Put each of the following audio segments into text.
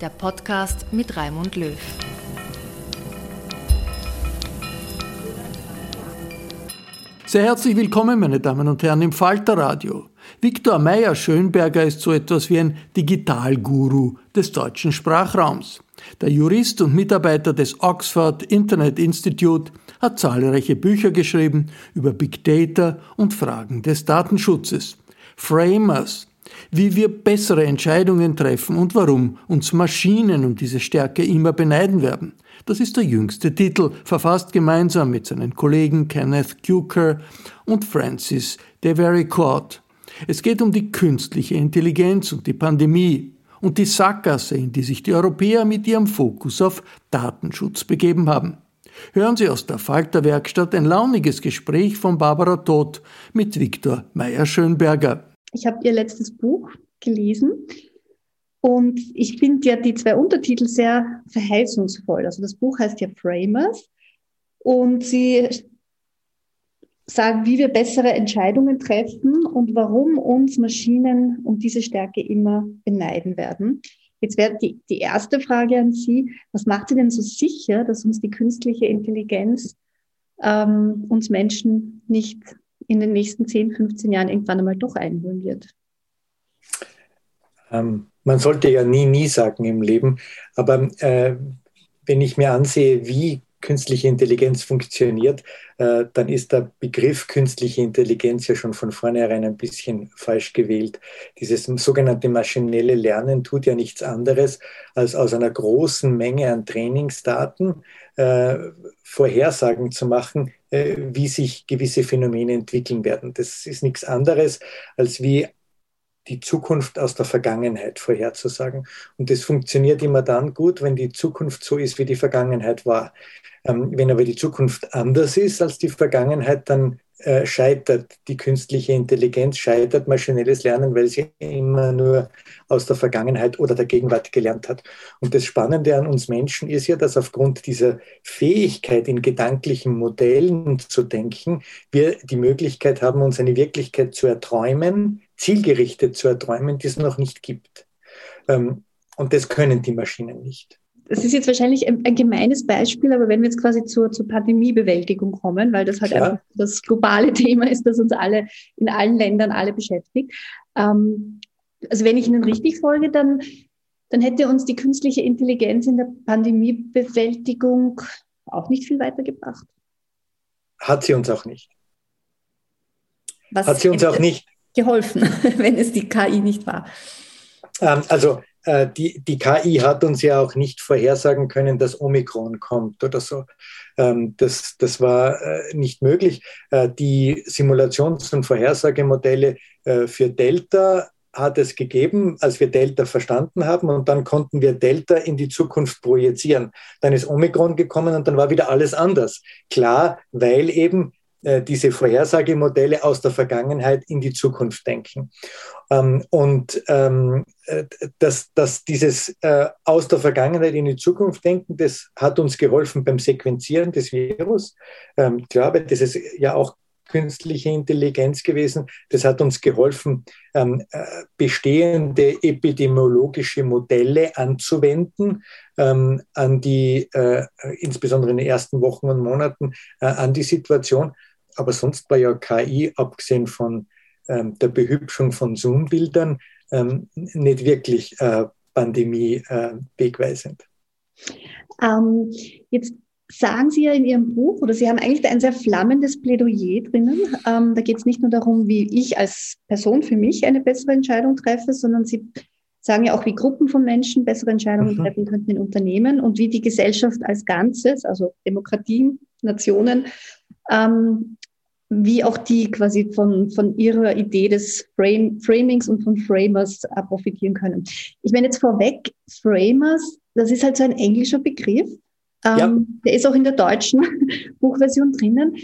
der Podcast mit Raimund Löw. Sehr herzlich willkommen, meine Damen und Herren, im Falterradio. Viktor Meyer-Schönberger ist so etwas wie ein Digitalguru des deutschen Sprachraums. Der Jurist und Mitarbeiter des Oxford Internet Institute hat zahlreiche Bücher geschrieben über Big Data und Fragen des Datenschutzes. Framers, wie wir bessere Entscheidungen treffen und warum uns Maschinen um diese Stärke immer beneiden werden. Das ist der jüngste Titel, verfasst gemeinsam mit seinen Kollegen Kenneth Cuker und Francis Devericourt. Es geht um die künstliche Intelligenz und die Pandemie und die Sackgasse, in die sich die Europäer mit ihrem Fokus auf Datenschutz begeben haben. Hören Sie aus der Falterwerkstatt ein launiges Gespräch von Barbara Todt mit Viktor Meyer-Schönberger. Ich habe ihr letztes Buch gelesen und ich finde ja die zwei Untertitel sehr verheißungsvoll. Also das Buch heißt ja Framers und sie sagen, wie wir bessere Entscheidungen treffen und warum uns Maschinen um diese Stärke immer beneiden werden. Jetzt wäre die, die erste Frage an Sie, was macht Sie denn so sicher, dass uns die künstliche Intelligenz ähm, uns Menschen nicht in den nächsten 10, 15 Jahren irgendwann einmal doch einholen wird? Ähm, man sollte ja nie, nie sagen im Leben, aber äh, wenn ich mir ansehe, wie künstliche Intelligenz funktioniert, äh, dann ist der Begriff künstliche Intelligenz ja schon von vornherein ein bisschen falsch gewählt. Dieses sogenannte maschinelle Lernen tut ja nichts anderes, als aus einer großen Menge an Trainingsdaten äh, Vorhersagen zu machen, äh, wie sich gewisse Phänomene entwickeln werden. Das ist nichts anderes, als wie die Zukunft aus der Vergangenheit vorherzusagen. Und das funktioniert immer dann gut, wenn die Zukunft so ist, wie die Vergangenheit war. Ähm, wenn aber die Zukunft anders ist als die Vergangenheit, dann äh, scheitert die künstliche Intelligenz, scheitert maschinelles Lernen, weil sie immer nur aus der Vergangenheit oder der Gegenwart gelernt hat. Und das Spannende an uns Menschen ist ja, dass aufgrund dieser Fähigkeit, in gedanklichen Modellen zu denken, wir die Möglichkeit haben, uns eine Wirklichkeit zu erträumen, zielgerichtet zu erträumen, die es noch nicht gibt. Ähm, und das können die Maschinen nicht das ist jetzt wahrscheinlich ein, ein, gemeines Beispiel, aber wenn wir jetzt quasi zur, zur Pandemiebewältigung kommen, weil das halt ja. einfach das globale Thema ist, das uns alle in allen Ländern alle beschäftigt. Ähm, also wenn ich Ihnen richtig folge, dann, dann hätte uns die künstliche Intelligenz in der Pandemiebewältigung auch nicht viel weitergebracht. Hat sie uns auch nicht. Was Hat sie uns auch nicht geholfen, wenn es die KI nicht war? Ähm, also die, die KI hat uns ja auch nicht vorhersagen können, dass Omikron kommt oder so. Ähm, das, das war äh, nicht möglich. Äh, die Simulations- und Vorhersagemodelle äh, für Delta hat es gegeben, als wir Delta verstanden haben und dann konnten wir Delta in die Zukunft projizieren. Dann ist Omikron gekommen und dann war wieder alles anders. Klar, weil eben äh, diese Vorhersagemodelle aus der Vergangenheit in die Zukunft denken. Ähm, und ähm, äh, dass, dass dieses äh, aus der Vergangenheit in die Zukunft denken, das hat uns geholfen beim Sequenzieren des Virus. Ähm, ich glaube, das ist ja auch künstliche Intelligenz gewesen. Das hat uns geholfen, ähm, äh, bestehende epidemiologische Modelle anzuwenden, ähm, an die, äh, insbesondere in den ersten Wochen und Monaten, äh, an die Situation. Aber sonst war ja KI, abgesehen von der Behübschung von Zoom-Bildern, ähm, nicht wirklich äh, Pandemie äh, wegweisend. Ähm, jetzt sagen Sie ja in Ihrem Buch, oder Sie haben eigentlich ein sehr flammendes Plädoyer drinnen. Ähm, da geht es nicht nur darum, wie ich als Person für mich eine bessere Entscheidung treffe, sondern Sie sagen ja auch, wie Gruppen von Menschen bessere Entscheidungen mhm. treffen könnten in Unternehmen und wie die Gesellschaft als Ganzes, also Demokratien, Nationen, ähm, wie auch die quasi von, von ihrer Idee des Frame, Framings und von Framers profitieren können. Ich meine jetzt vorweg, Framers, das ist halt so ein englischer Begriff. Ähm, ja. Der ist auch in der deutschen Buchversion drinnen.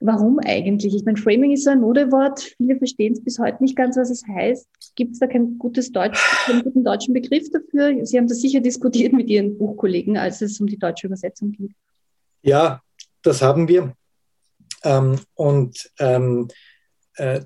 Warum eigentlich? Ich meine, Framing ist so ein Modewort. Viele verstehen es bis heute nicht ganz, was es heißt. Gibt es da kein gutes Deutsch, keinen guten deutschen Begriff dafür? Sie haben das sicher diskutiert mit Ihren Buchkollegen, als es um die deutsche Übersetzung ging. Ja, das haben wir. Ähm, und ähm, äh,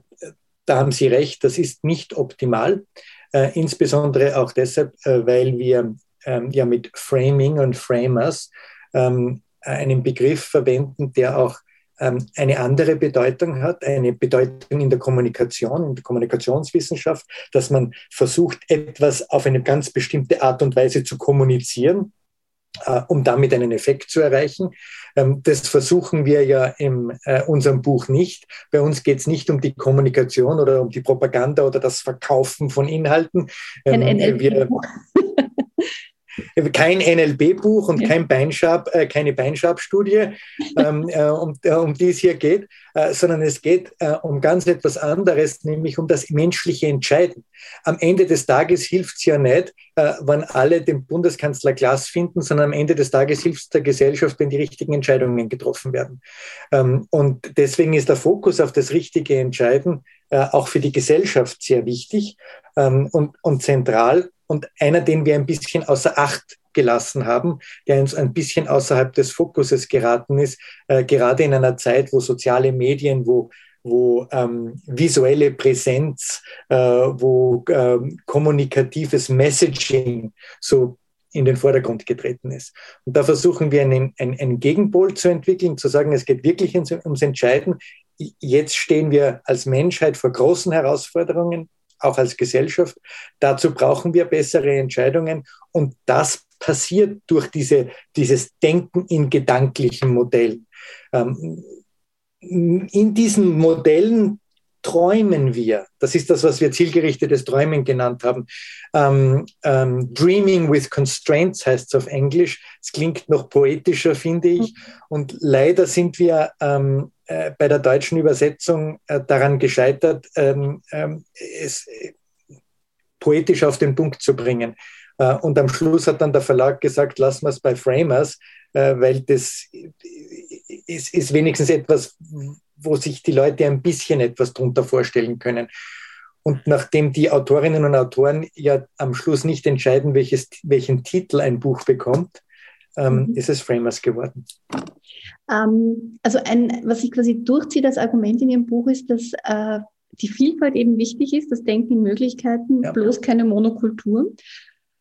da haben Sie recht, das ist nicht optimal. Äh, insbesondere auch deshalb, äh, weil wir ähm, ja mit Framing und Framers ähm, einen Begriff verwenden, der auch ähm, eine andere Bedeutung hat, eine Bedeutung in der Kommunikation, in der Kommunikationswissenschaft, dass man versucht, etwas auf eine ganz bestimmte Art und Weise zu kommunizieren um damit einen Effekt zu erreichen. Ähm, das versuchen wir ja in äh, unserem Buch nicht. Bei uns geht es nicht um die Kommunikation oder um die Propaganda oder das Verkaufen von Inhalten. Ähm, wir, kein NLP-Buch und ja. kein Beinschab, äh, keine Beinschab-Studie, ähm, äh, um, äh, um die es hier geht, äh, sondern es geht äh, um ganz etwas anderes, nämlich um das menschliche Entscheiden. Am Ende des Tages hilft es ja nicht, äh, wenn alle den Bundeskanzler Glas finden, sondern am Ende des Tages hilft es der Gesellschaft, wenn die richtigen Entscheidungen getroffen werden. Ähm, und deswegen ist der Fokus auf das richtige Entscheiden auch für die Gesellschaft sehr wichtig ähm, und, und zentral und einer, den wir ein bisschen außer Acht gelassen haben, der uns ein bisschen außerhalb des Fokuses geraten ist, äh, gerade in einer Zeit, wo soziale Medien, wo wo ähm, visuelle Präsenz, äh, wo ähm, kommunikatives Messaging so in den Vordergrund getreten ist. Und da versuchen wir einen, einen, einen Gegenpol zu entwickeln, zu sagen, es geht wirklich ums, ums Entscheiden. Jetzt stehen wir als Menschheit vor großen Herausforderungen auch als Gesellschaft. Dazu brauchen wir bessere Entscheidungen und das passiert durch diese, dieses Denken in gedanklichen Modellen. Ähm, in diesen Modellen träumen wir. Das ist das, was wir zielgerichtetes Träumen genannt haben. Ähm, ähm, Dreaming with Constraints heißt es auf Englisch. Es klingt noch poetischer, finde ich. Und leider sind wir ähm, äh, bei der deutschen Übersetzung äh, daran gescheitert, ähm, ähm, es äh, poetisch auf den Punkt zu bringen. Äh, und am Schluss hat dann der Verlag gesagt, lassen wir es bei Framers, äh, weil das ist, ist wenigstens etwas, wo sich die Leute ein bisschen etwas darunter vorstellen können. Und nachdem die Autorinnen und Autoren ja am Schluss nicht entscheiden, welches, welchen Titel ein Buch bekommt, ähm, mhm. ist es Framers geworden. Ähm, also ein, was sich quasi durchzieht als Argument in Ihrem Buch ist, dass äh, die Vielfalt eben wichtig ist, das Denken in Möglichkeiten, ja. bloß keine Monokultur.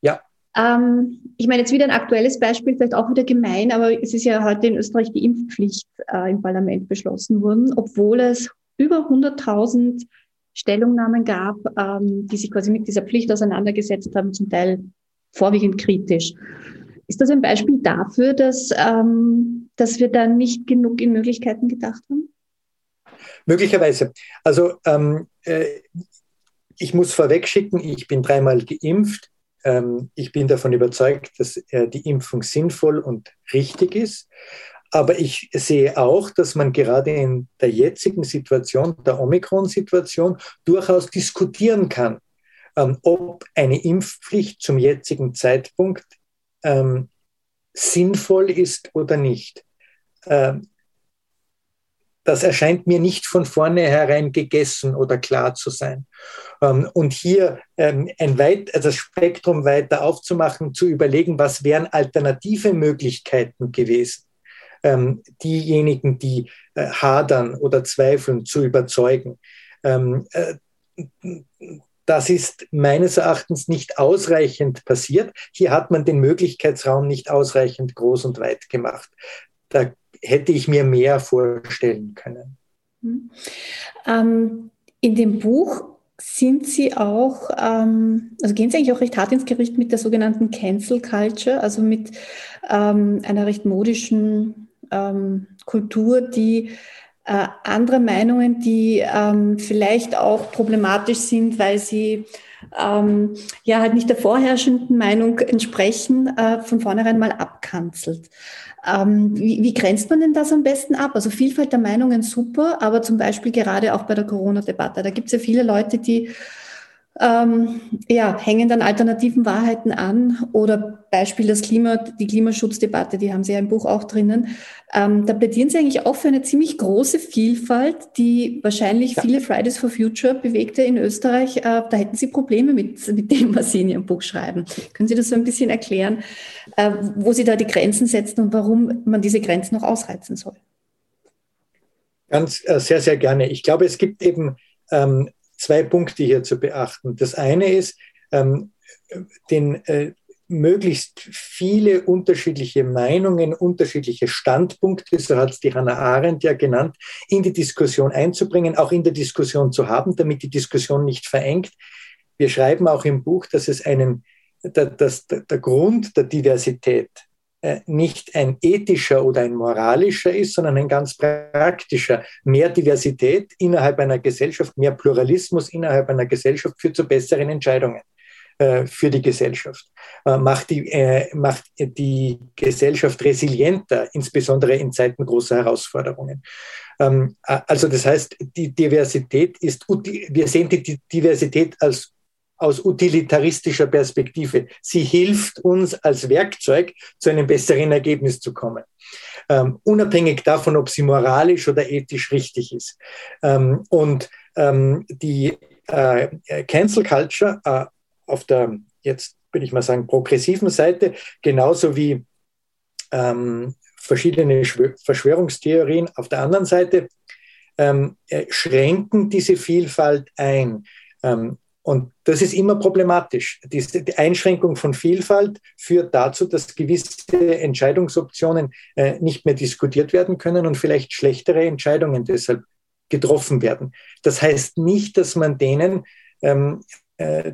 Ja. Ähm, ich meine, jetzt wieder ein aktuelles Beispiel, vielleicht auch wieder gemein, aber es ist ja heute in Österreich die Impfpflicht äh, im Parlament beschlossen worden, obwohl es über 100.000 Stellungnahmen gab, ähm, die sich quasi mit dieser Pflicht auseinandergesetzt haben, zum Teil vorwiegend kritisch. Ist das ein Beispiel dafür, dass, ähm, dass wir da nicht genug in Möglichkeiten gedacht haben? Möglicherweise. Also ähm, äh, ich muss vorweg schicken, ich bin dreimal geimpft. ähm, ich bin davon überzeugt, dass äh, die Impfung sinnvoll und richtig ist. Aber ich sehe auch, dass man gerade in der jetzigen Situation, der Omikron-Situation, durchaus diskutieren kann, ähm, ob eine Impfpflicht zum jetzigen Zeitpunkt ähm, sinnvoll ist oder nicht. Ähm, das erscheint mir nicht von vornherein gegessen oder klar zu sein. Ähm, und hier ähm, ein weit, also das Spektrum weiter aufzumachen, zu überlegen, was wären alternative Möglichkeiten gewesen, ähm, diejenigen, die äh, hadern oder zweifeln, zu überzeugen. Das ist meines Erachtens nicht ausreichend passiert. Hier hat man den Möglichkeitsraum nicht ausreichend groß und weit gemacht. Da hätte ich mir mehr vorstellen können. Mhm. Ähm, in dem Buch sind Sie auch, ähm, also gehen Sie eigentlich auch recht hart ins Gericht mit der sogenannten Cancel Culture, also mit ähm, einer recht modischen Kultur, die äh, andere Meinungen, die ähm, vielleicht auch problematisch sind, weil sie ähm, ja halt nicht der vorherrschenden Meinung entsprechen, äh, von vornherein mal abkanzelt. Ähm, wie, wie grenzt man denn das am besten ab? Also Vielfalt der Meinungen super, aber zum Beispiel gerade auch bei der Corona-Debatte, da gibt es ja viele Leute, die ähm, ja, hängen dann alternativen Wahrheiten an oder Beispiel das Klima, die Klimaschutzdebatte, die haben Sie ja im Buch auch drinnen. Ähm, da plädieren Sie eigentlich auch für eine ziemlich große Vielfalt, die wahrscheinlich ja. viele Fridays for Future Bewegte in Österreich, äh, da hätten Sie Probleme mit, mit dem, was Sie in Ihrem Buch schreiben. Können Sie das so ein bisschen erklären, äh, wo Sie da die Grenzen setzen und warum man diese Grenzen noch ausreizen soll? Ganz äh, sehr, sehr gerne. Ich glaube, es gibt eben ähm, zwei Punkte hier zu beachten. Das eine ist, ähm, den, äh, möglichst viele unterschiedliche Meinungen, unterschiedliche Standpunkte, so hat es die Hannah Arendt ja genannt, in die Diskussion einzubringen, auch in der Diskussion zu haben, damit die Diskussion nicht verengt. Wir schreiben auch im Buch, dass es einen, dass der Grund der Diversität nicht ein ethischer oder ein moralischer ist, sondern ein ganz praktischer. Mehr Diversität innerhalb einer Gesellschaft, mehr Pluralismus innerhalb einer Gesellschaft führt zu besseren Entscheidungen äh, für die Gesellschaft, äh, macht die, macht die Gesellschaft resilienter, insbesondere in Zeiten großer Herausforderungen. Ähm, also das heißt, die Diversität ist, wir sehen die Diversität als aus utilitaristischer Perspektive. Sie hilft uns als Werkzeug, zu einem besseren Ergebnis zu kommen. Ähm, unabhängig davon, ob sie moralisch oder ethisch richtig ist. Ähm, und ähm, die äh, Cancel Culture äh, auf der, jetzt würde ich mal sagen, progressiven Seite, genauso wie ähm, verschiedene Verschwörungstheorien auf der anderen Seite, ähm, äh, schränken diese Vielfalt ein. Ähm, und das ist immer problematisch. Die, Einschränkung von Vielfalt führt dazu, dass gewisse Entscheidungsoptionen äh, nicht mehr diskutiert werden können und vielleicht schlechtere Entscheidungen deshalb getroffen werden. Das heißt nicht, dass man denen, ähm, äh,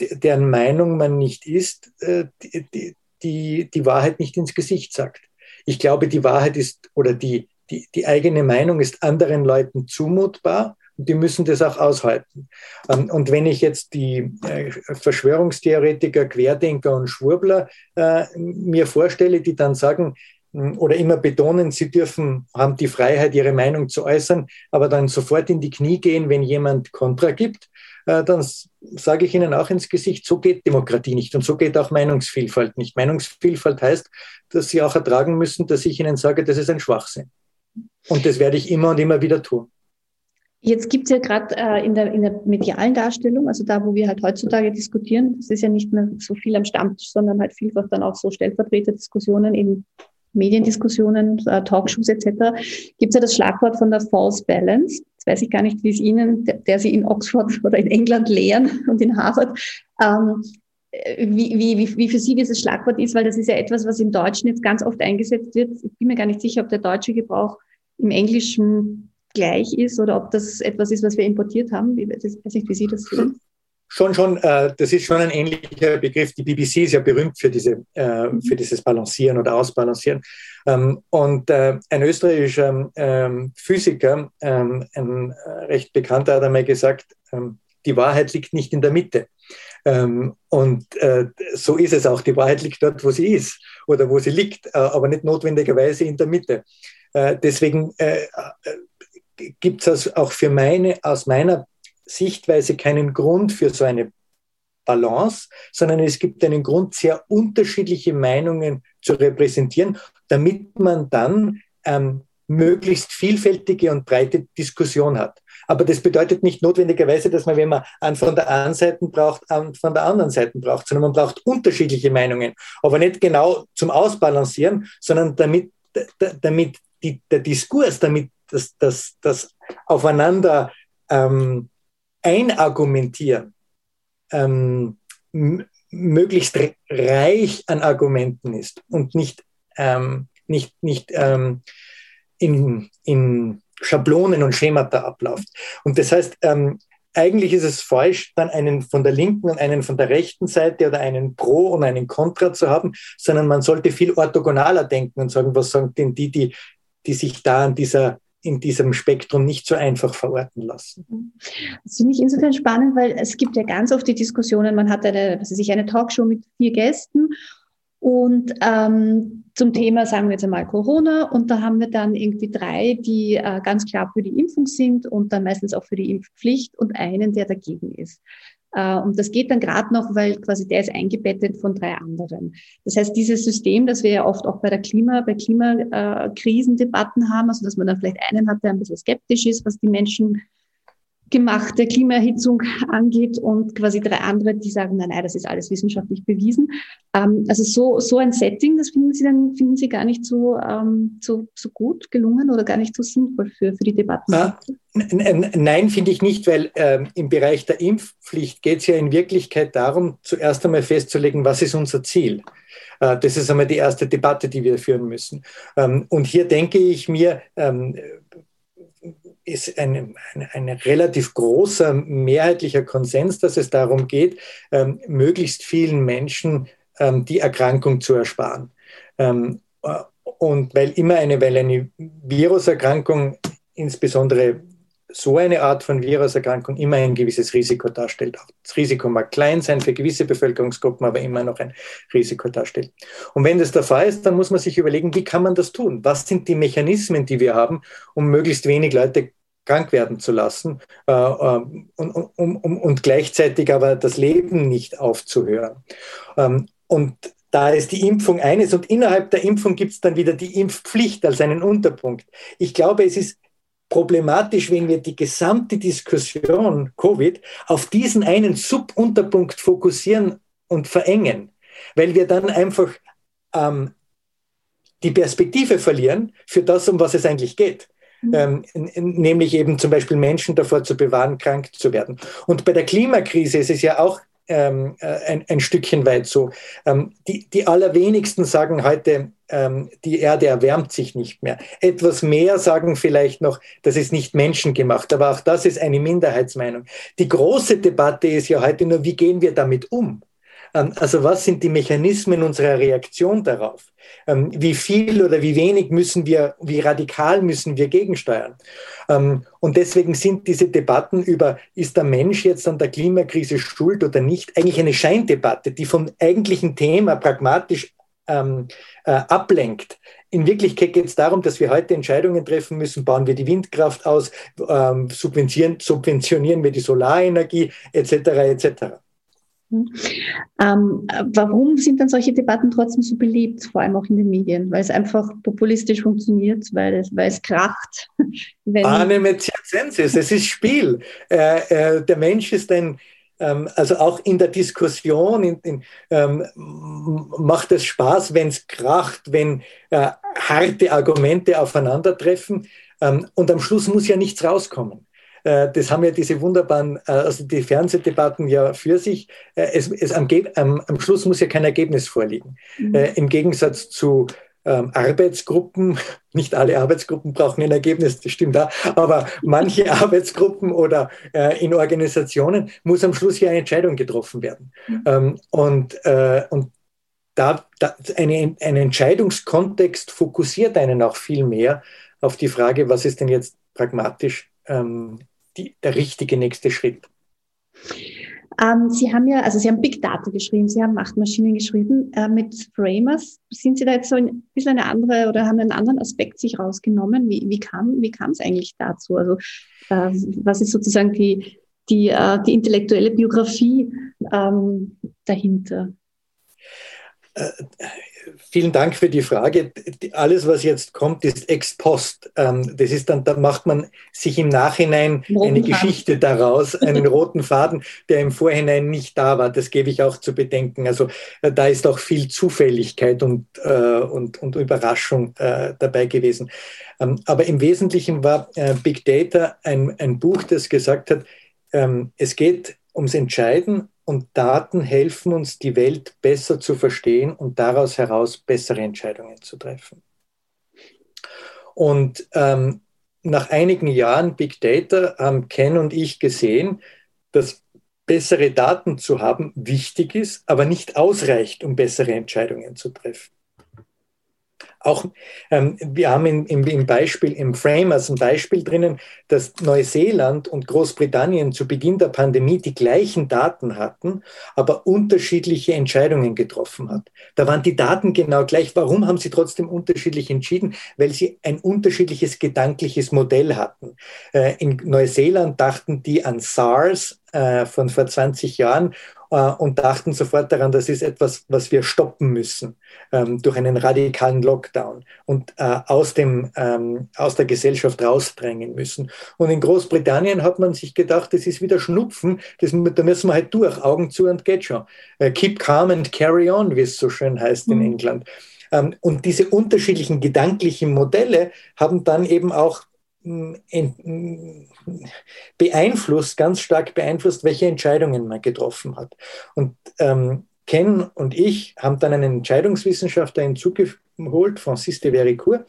deren Meinung man nicht ist, äh, die, die, die Wahrheit nicht ins Gesicht sagt. Ich glaube, die Wahrheit ist oder die, die, die eigene Meinung ist anderen Leuten zumutbar die müssen das auch aushalten. Ähm, und wenn ich jetzt die äh, Verschwörungstheoretiker, Querdenker und Schwurbler äh, mir vorstelle, die dann sagen, hm, oder immer betonen, sie dürfen, haben die Freiheit, ihre Meinung zu äußern, aber dann sofort in die Knie gehen, wenn jemand Kontra gibt, äh, dann sage ich Ihnen auch ins Gesicht, so geht Demokratie nicht und so geht auch Meinungsvielfalt nicht. Meinungsvielfalt heißt, dass Sie auch ertragen müssen, dass ich Ihnen sage, das ist ein Schwachsinn. Und das werde ich immer und immer wieder tun. Jetzt gibt es ja gerade äh, in, der, in der medialen Darstellung, also da, wo wir halt heutzutage diskutieren, das ist ja nicht mehr so viel am Stammtisch, sondern halt vielfach dann auch so Stellvertreterdiskussionen in Mediendiskussionen, äh, Talkshows etc. Gibt es ja das Schlagwort von der False Balance. Jetzt weiß ich gar nicht, wie es Ihnen, der, der Sie in Oxford oder in England lehren und in Harvard, ähm, wie, wie, wie für Sie dieses Schlagwort ist, weil das ist ja etwas, was im Deutschen jetzt ganz oft eingesetzt wird. Ich bin mir gar nicht sicher, ob der deutsche Gebrauch im Englischen gleich ist oder ob das etwas ist, was wir importiert haben. Ich weiß nicht, wie Sie das sehen. Schon, schon, äh, das ist schon ein ähnlicher Begriff. Die BBC ist ja berühmt für, diese, äh, mhm. für dieses Balancieren oder Ausbalancieren. Ähm, und äh, ein österreichischer ähm, Physiker, ähm, ein äh, recht bekannter, hat einmal gesagt, ähm, die Wahrheit liegt nicht in der Mitte. Ähm, und äh, so ist es auch. Die Wahrheit liegt dort, wo sie ist oder wo sie liegt, äh, aber nicht notwendigerweise in der Mitte. Deswegen gibt es auch für meine, aus meiner Sichtweise keinen Grund für so eine Balance, sondern es gibt einen Grund, sehr unterschiedliche Meinungen zu repräsentieren, damit man dann ähm, möglichst vielfältige und breite Diskussion hat. Aber das bedeutet nicht notwendigerweise, dass man, wenn man einen von der einen Seite braucht, einen von der anderen Seite braucht, sondern man braucht unterschiedliche Meinungen. Aber nicht genau zum Ausbalancieren, sondern damit, damit die, der Diskurs, damit das, das, das Aufeinander ähm, einargumentieren ähm, möglichst reich an Argumenten ist und nicht, ähm, nicht, nicht ähm, in, in Schablonen und Schemata abläuft. Und das heißt, ähm, eigentlich ist es falsch, dann einen von der linken und einen von der rechten Seite oder einen Pro und einen Contra zu haben, sondern man sollte viel orthogonaler denken und sagen, was sagen denn die, die, die sich da an dieser in diesem Spektrum nicht so einfach verorten lassen. Das finde ich insofern spannend, weil es gibt ja ganz oft die Diskussionen, man hat eine, was weiß ich, eine Talkshow mit vier Gästen und ähm, zum Thema, sagen wir jetzt einmal Corona, und da haben wir dann irgendwie drei, die äh, ganz klar für die Impfung sind und dann meistens auch für die Impfpflicht und einen, der dagegen ist. Äh, und das geht dann gerade noch, weil quasi der ist eingebettet von drei anderen. Das heißt, dieses System, das wir ja oft auch bei der Klima, bei Klimakrisendebatten haben, also dass man dann vielleicht einen hat, der ein bisschen skeptisch ist, was die Menschen gemachte Klimaerhitzung angeht und quasi drei andere, die sagen, nein, nein, das ist alles wissenschaftlich bewiesen. Ähm, also so, so ein Setting, das finden Sie dann, finden Sie gar nicht so, ähm, so, so gut gelungen oder gar nicht so sinnvoll für, für die Debatten? Ah, nein, finde ich nicht, weil ähm, im Bereich der Impfpflicht geht es ja in Wirklichkeit darum, zuerst einmal festzulegen, was ist unser Ziel. Äh, das ist einmal die erste Debatte, die wir führen müssen. Ähm, und hier denke ich mir, ähm, ist ein, ein, ein, relativ großer mehrheitlicher Konsens, dass es darum geht, ähm, möglichst vielen Menschen ähm, die Erkrankung zu ersparen. Ähm, und weil immer eine, weil eine Viruserkrankung, insbesondere so eine Art von Viruserkrankung, immer ein gewisses Risiko darstellt. Das Risiko mag klein sein für gewisse Bevölkerungsgruppen, aber immer noch ein Risiko darstellt. Und wenn das der Fall ist, dann muss man sich überlegen, wie kann man das tun? Was sind die Mechanismen, die wir haben, um möglichst wenig Leute krank werden zu lassen äh, ähm, und, um, um, und gleichzeitig aber das Leben nicht aufzuhören. Ähm, und da ist die Impfung eines und innerhalb der Impfung gibt es dann wieder die Impfpflicht als einen Unterpunkt. Ich glaube, es ist problematisch, wenn wir die gesamte Diskussion Covid auf diesen einen Subunterpunkt fokussieren und verengen, weil wir dann einfach ähm, die Perspektive verlieren für das, um was es eigentlich geht. Mhm. ähm, nämlich eben zum Beispiel Menschen davor zu bewahren, krank zu werden. Und bei der Klimakrise ist es ja auch ähm, äh, ein, ein, Stückchen weit so. Ähm, die, die allerwenigsten sagen heute, ähm, die Erde erwärmt sich nicht mehr. Etwas mehr sagen vielleicht noch, das ist nicht menschengemacht, aber auch das ist eine Minderheitsmeinung. Die große Debatte ist ja heute nur, wie gehen wir damit um? Ähm, also was sind die Mechanismen unserer Reaktion darauf? Ähm, wie viel oder wie wenig müssen wir, wie radikal müssen wir gegensteuern? Ähm, und deswegen sind diese Debatten über, ist der Mensch jetzt an der Klimakrise schuld oder nicht, eigentlich eine Scheindebatte, die vom eigentlichen Thema pragmatisch ähm, äh, ablenkt. In Wirklichkeit geht es darum, dass wir heute Entscheidungen treffen müssen, bauen wir die Windkraft aus, ähm, subventionieren, subventionieren wir die Solarenergie etc. etc. Ähm, warum sind dann solche Debatten trotzdem so beliebt, vor allem auch in den Medien? Weil es einfach populistisch funktioniert, weil es, weil es kracht. Anime circenses, es ist Spiel. Äh, äh, der Mensch ist ein, ähm, also auch in der Diskussion in, in, ähm, macht es Spaß, wenn es kracht, wenn äh, harte Argumente aufeinandertreffen. Ähm, und am Schluss muss ja nichts rauskommen. Äh, das haben ja diese wunderbaren, äh, also die Fernsehdebatten ja für sich. Äh, es, es am, am, am, Schluss muss ja kein Ergebnis vorliegen. Mhm. Im Gegensatz zu ähm, Arbeitsgruppen, nicht alle Arbeitsgruppen brauchen ein Ergebnis, das stimmt da, aber manche Arbeitsgruppen oder äh, in Organisationen muss am Schluss ja eine Entscheidung getroffen werden. Mhm. Ähm, und, äh, und da, da eine, ein Entscheidungskontext fokussiert einen auch viel mehr auf die Frage, was ist denn jetzt pragmatisch ähm, die, der richtige nächste Schritt. Ähm, Sie haben ja, also Sie haben Big Data geschrieben, Sie haben Machtmaschinen geschrieben. Äh, mit Framers sind Sie da jetzt so ein bisschen eine andere oder haben einen anderen Aspekt sich rausgenommen? Wie, wie kam wie kam es eigentlich dazu? Also äh, was ist sozusagen die, die, äh, die intellektuelle Biografie ähm, dahinter? Äh, vielen Dank für die Frage. Alles, was jetzt kommt, ist ex post. Ähm, das ist dann, da macht man sich im Nachhinein eine Geschichte daraus, einen roten Faden, der im Vorhinein nicht da war. Das gebe ich auch zu bedenken. Also äh, da ist auch viel Zufälligkeit und, äh, und, und Überraschung dabei gewesen. Ähm, aber im Wesentlichen war Big Data ein, ein Buch, das gesagt hat, ähm, es geht ums Entscheiden und Daten helfen uns, die Welt besser zu verstehen und daraus heraus bessere Entscheidungen zu treffen. Und ähm, nach einigen Jahren Big Data haben Ken und ich gesehen, dass bessere Daten zu haben wichtig ist, aber nicht ausreicht, um bessere Entscheidungen zu treffen auch, ähm, wir haben in, im, im, Beispiel, im Frame als ein Beispiel drinnen, dass Neuseeland und Großbritannien zu Beginn der Pandemie die gleichen Daten hatten, aber unterschiedliche Entscheidungen getroffen hat. Da waren die Daten genau gleich. Warum haben sie trotzdem unterschiedlich entschieden? Weil sie ein unterschiedliches gedankliches Modell hatten. Äh, in Neuseeland dachten die an SARS äh, von vor 20 Jahren äh, und dachten sofort daran, das ist etwas, was wir stoppen müssen ähm, durch einen radikalen Lockdown und äh, aus, dem, ähm, aus der Gesellschaft rausdrängen müssen. Und in Großbritannien hat man sich gedacht, das ist wieder Schnupfen, das, da müssen wir halt durch, Augen zu und geht schon. Äh, keep calm and carry on, wie es so schön heißt in mhm. England. Ähm, und diese unterschiedlichen gedanklichen Modelle haben dann eben auch beeinflusst, ganz stark beeinflusst, welche Entscheidungen man getroffen hat. Und ähm, Ken und ich haben dann einen Entscheidungswissenschaftler hinzugeholt, Francis de Vericourt.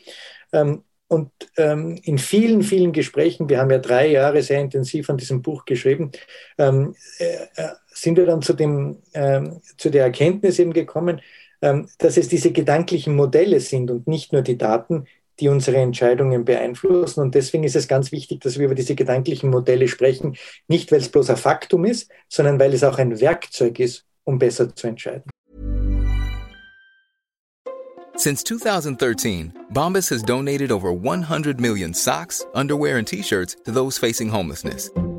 Ähm, und ähm, in vielen, vielen Gesprächen, wir haben ja drei Jahre sehr intensiv an diesem Buch geschrieben, ähm, äh, äh sind wir dann zu, dem, ähm, zu der Erkenntnis eben gekommen, ähm, dass es diese gedanklichen Modelle sind und nicht nur die Daten, die unsere Entscheidungen beeinflussen. Und deswegen ist es ganz wichtig, dass wir über diese gedanklichen Modelle sprechen, nicht weil es bloß ein Faktum ist, sondern weil es auch ein Werkzeug ist, um besser zu entscheiden. Since 2013, Bombas has donated over 100 million socks, underwear and t-shirts to those facing homelessness.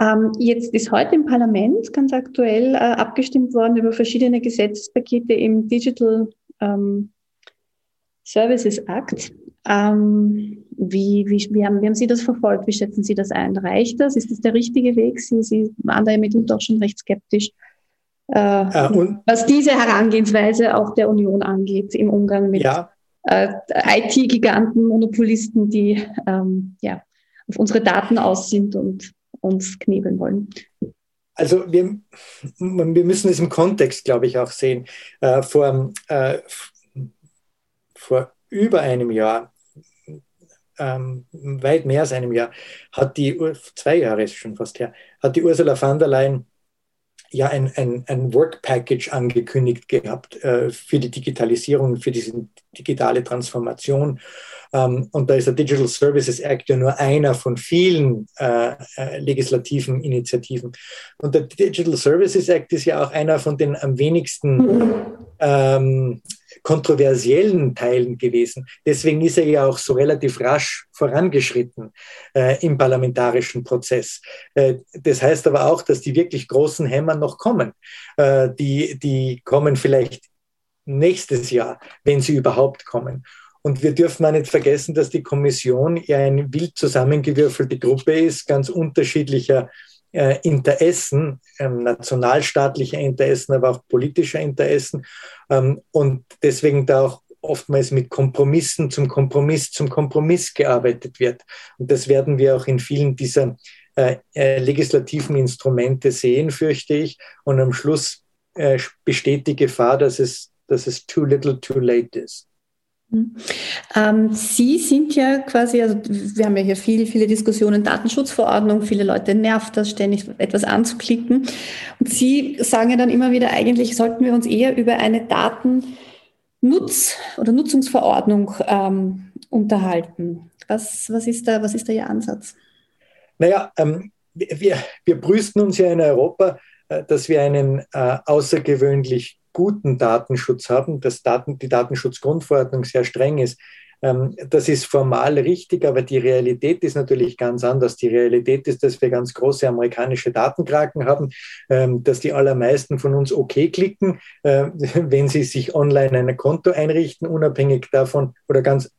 Ähm, jetzt ist heute im Parlament ganz aktuell äh, abgestimmt worden über verschiedene Gesetzespakete im Digital ähm, Services Act. Ähm, wie, wie, wie, haben, wie haben Sie das verfolgt? Wie schätzen Sie das ein? Reicht das? Ist das der richtige Weg? Sie, Sie waren da ja mitunter auch schon recht skeptisch, äh, ja, was diese Herangehensweise auch der Union angeht im Umgang mit ja. äh, IT-Giganten, Monopolisten, die ähm, ja, auf unsere Daten aus sind und uns knebeln wollen. Also wir, wir müssen es im Kontext, glaube ich, auch sehen. Äh, vor, äh, vor über einem Jahr, ähm, weit mehr als einem Jahr, hat die, zwei Jahre ist schon fast her, hat die Ursula von der Leyen ja ein, ein, ein Work Package angekündigt gehabt äh, für die Digitalisierung, für diese digitale Transformation. Ähm, und da ist der Digital Services Act ja nur einer von vielen äh, äh, legislativen Initiativen. Und der Digital Services Act ist ja auch einer von den am wenigsten ähm, kontroversiellen Teilen gewesen. Deswegen ist er ja auch so relativ rasch vorangeschritten äh, im parlamentarischen Prozess. Äh, das heißt aber auch, dass die wirklich großen Hämmer noch kommen. Äh, die, die kommen vielleicht nächstes Jahr, wenn sie überhaupt kommen. Und wir dürfen auch nicht vergessen, dass die Kommission ja eine wild zusammengewürfelte Gruppe ist, ganz unterschiedlicher äh, Interessen, ähm, nationalstaatlicher Interessen, aber auch politischer Interessen. Ähm, und deswegen da auch oftmals mit Kompromissen zum Kompromiss zum Kompromiss gearbeitet wird. Und das werden wir auch in vielen dieser äh, äh, legislativen Instrumente sehen, fürchte ich. Und am Schluss äh, besteht die Gefahr, dass es dass es too little, too late ist. Ähm, Sie sind ja quasi, also wir haben ja hier viele, viele Diskussionen, Datenschutzverordnung, viele Leute nervt das, ständig etwas anzuklicken. Und Sie sagen ja dann immer wieder, eigentlich sollten wir uns eher über eine Datennutz- oder Nutzungsverordnung ähm, unterhalten. Was, was, ist da, was ist da Ihr Ansatz? Naja, ähm, wir, wir brüsten uns ja in Europa, äh, dass wir einen äh, außergewöhnlich guten Datenschutz haben, dass Daten, die Datenschutzgrundverordnung sehr streng ist. Ähm, das ist formal richtig, aber die Realität ist natürlich ganz anders. Die Realität ist, dass wir ganz große amerikanische Datenkraken haben, ähm, dass die allermeisten von uns OK klicken, äh, wenn sie sich online ein Konto einrichten, unabhängig davon oder ganz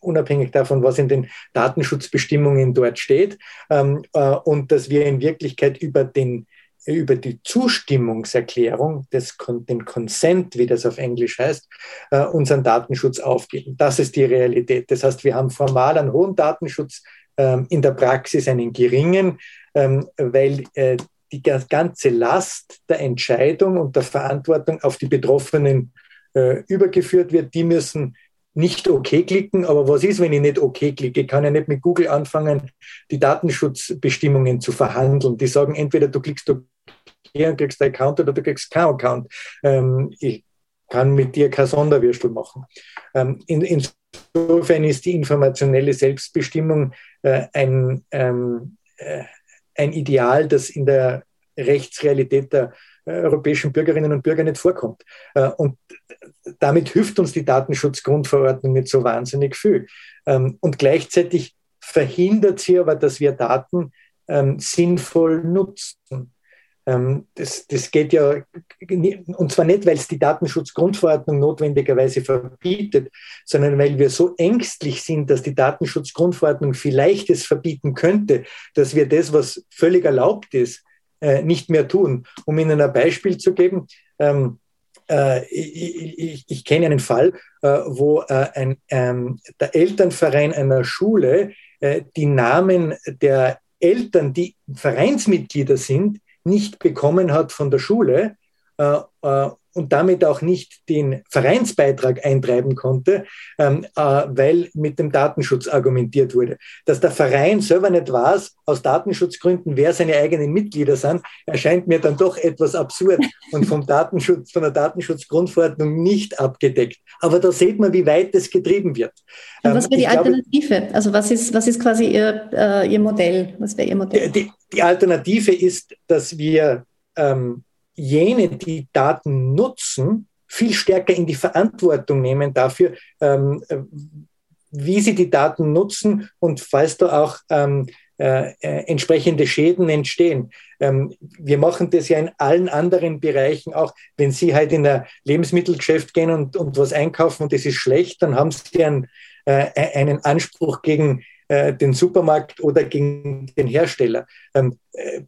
unabhängig davon, was in den Datenschutzbestimmungen dort steht, ähm, äh, und dass wir in Wirklichkeit über den über die Zustimmungserklärung, des, den Consent, wie das auf Englisch heißt, äh, unseren Datenschutz aufgeben. Das ist die Realität. Das heißt, wir haben formal einen hohen Datenschutz, ähm, in der Praxis einen geringen, ähm, weil äh, die ganze Last der Entscheidung und der Verantwortung auf die Betroffenen äh, übergeführt wird. Die müssen nicht OK klicken, aber was ist, wenn ich nicht OK klicke? Ich kann ja nicht mit Google anfangen, die Datenschutzbestimmungen zu verhandeln. Die sagen entweder du klickst OK und kriegst einen Account oder du kriegst keinen Account. Ähm, ich kann mit dir kein Sonderwürstel machen. Ähm, in, insofern ist die informationelle Selbstbestimmung äh, ein, ähm, äh, ein Ideal, das in der Rechtsrealität der äh, europäischen Bürgerinnen und Bürger nicht vorkommt. Äh, und damit hilft uns die Datenschutzgrundverordnung nicht so wahnsinnig viel. Ähm, und gleichzeitig verhindert sie aber, dass wir Daten ähm, sinnvoll nutzen. Ähm, das, das geht ja, und zwar nicht, weil es die Datenschutzgrundverordnung notwendigerweise verbietet, sondern weil wir so ängstlich sind, dass die Datenschutzgrundverordnung vielleicht es verbieten könnte, dass wir das, was völlig erlaubt ist, äh, nicht mehr tun. Um Ihnen ein Beispiel zu geben, ähm, äh, ich, ich, ich, kenne einen Fall, äh, wo ein, ähm, der Elternverein einer Schule die Namen der Eltern, die Vereinsmitglieder sind, nicht bekommen hat von der Schule äh, äh, und damit auch nicht den Vereinsbeitrag eintreiben konnte, ähm, äh, weil mit dem Datenschutz argumentiert wurde. Dass der Verein selber nicht weiß, aus Datenschutzgründen, wer seine eigenen Mitglieder sind, erscheint mir dann doch etwas absurd und vom Datenschutz, von der Datenschutzgrundverordnung nicht abgedeckt. Aber da sieht man, wie weit das getrieben wird. Und was ähm, wäre die Alternative? Glaube, also was ist, was ist quasi Ihr, äh, Ihr Modell? Was wäre Ihr Modell? Die, die, Alternative ist, dass wir ähm, jene, die Daten nutzen, viel stärker in die Verantwortung nehmen dafür, ähm, wie sie die Daten nutzen und falls da auch ähm, äh, äh, entsprechende Schäden entstehen. Ähm, wir machen das ja in allen anderen Bereichen auch. Wenn Sie halt in ein Lebensmittelgeschäft gehen und, und was einkaufen und das ist schlecht, dann haben Sie einen, äh, einen Anspruch gegen äh, den Supermarkt oder gegen den Hersteller. Ähm, äh,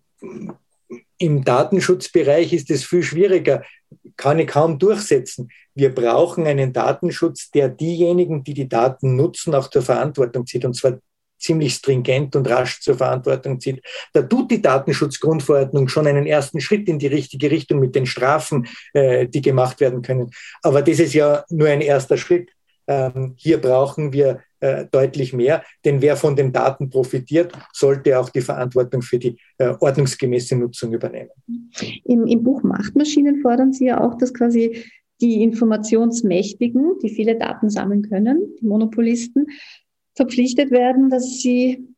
im Datenschutzbereich ist es viel schwieriger, kann ich kaum durchsetzen. Wir brauchen einen Datenschutz, der diejenigen, die die Daten nutzen, auch zur Verantwortung zieht, und zwar ziemlich stringent und rasch zur Verantwortung zieht. Da tut die Datenschutzgrundverordnung schon einen ersten Schritt in die richtige Richtung mit den Strafen, äh, die gemacht werden können. Aber das ist ja nur ein erster Schritt. Ähm, hier brauchen wir äh, deutlich mehr, denn wer von den Daten profitiert, sollte auch die Verantwortung für die äh, ordnungsgemäße Nutzung übernehmen. Im, Im Buch Machtmaschinen fordern Sie ja auch, dass quasi die Informationsmächtigen, die viele Daten sammeln können, die Monopolisten, verpflichtet werden, dass sie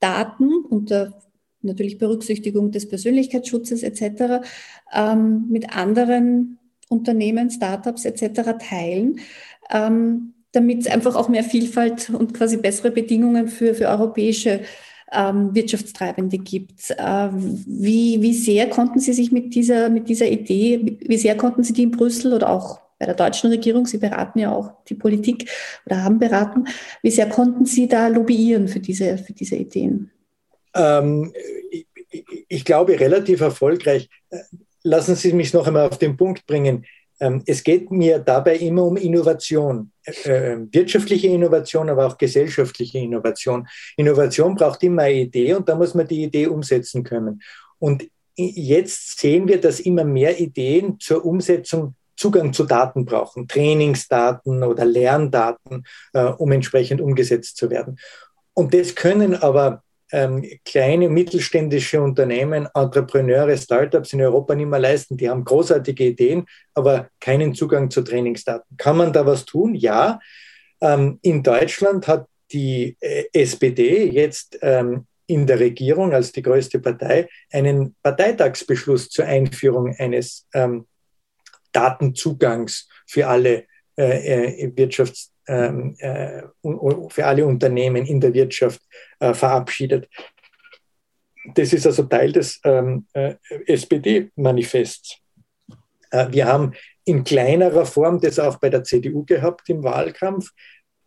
Daten unter natürlich Berücksichtigung des Persönlichkeitsschutzes etc. Ähm, mit anderen Unternehmen, Startups etc. teilen, ähm, damit es einfach auch mehr Vielfalt und quasi bessere Bedingungen für, für europäische ähm, Wirtschaftstreibende gibt. Ähm, wie, wie sehr konnten Sie sich mit dieser, mit dieser Idee, wie sehr konnten Sie die in Brüssel oder auch bei der deutschen Regierung, Sie beraten ja auch die Politik oder haben beraten, wie sehr konnten Sie da lobbyieren für diese, für diese Ideen? Ähm, ich, ich glaube, relativ erfolgreich. Lassen Sie mich noch einmal auf den Punkt bringen. Ähm, es geht mir dabei immer um Innovation, äh, wirtschaftliche Innovation, aber auch gesellschaftliche Innovation. Innovation braucht immer eine Idee und da muss man die Idee umsetzen können. Und jetzt sehen wir, dass immer mehr Ideen zur Umsetzung Zugang zu Daten brauchen, Trainingsdaten oder Lerndaten, äh, um entsprechend umgesetzt zu werden. Und das können aber ähm, kleine mittelständische Unternehmen, Entrepreneure, Startups in Europa nicht mehr leisten. Die haben großartige Ideen, aber keinen Zugang zu Trainingsdaten. Kann man da was tun? Ja. Ähm, in Deutschland hat die äh, SPD jetzt ähm, in der Regierung als die größte Partei einen Parteitagsbeschluss zur Einführung eines ähm, Datenzugangs für alle äh, äh Wirtschafts für alle Unternehmen in der Wirtschaft äh, verabschiedet. Das ist also Teil des ähm, äh, SPD-Manifests. Äh, wir haben in kleinerer Form das auch bei der CDU gehabt im Wahlkampf.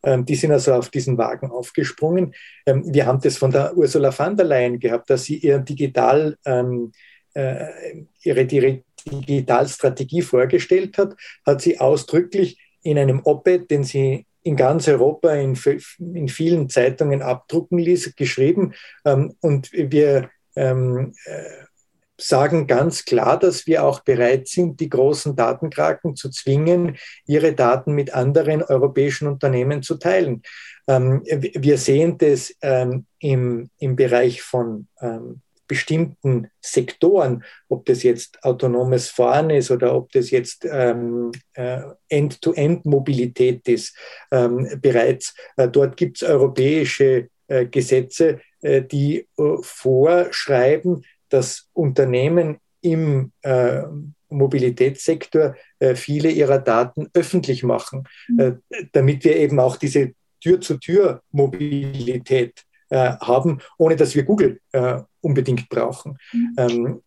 Ähm, die sind also auf diesen Wagen aufgesprungen. Ähm, wir haben das von der Ursula von der Leyen gehabt, dass sie ihr digital, ähm, äh, ihre Digitalstrategie vorgestellt hat, hat sie ausdrücklich in einem Op-Ed, den sie in ganz Europa in, in, vielen Zeitungen abdrucken ließ, geschrieben. und wir äh, sagen ganz klar, dass wir auch bereit sind, die großen Datenkraken zu zwingen, ihre Daten mit anderen europäischen Unternehmen zu teilen. Ähm, wir sehen das ähm, im, im Bereich von ähm, bestimmten Sektoren, ob das jetzt autonomes Fahren ist oder ob das jetzt ähm, äh, End-to-End-Mobilität ist, ähm, bereits. Äh, dort gibt es europäische äh, Gesetze, äh, die äh, vorschreiben, dass Unternehmen im äh, Mobilitätssektor äh, viele ihrer Daten öffentlich machen, mhm. äh, damit wir eben auch diese Tür-zu-Tür-Mobilität äh, haben, ohne dass wir Google äh, unbedingt brauchen. Mhm. Ähm,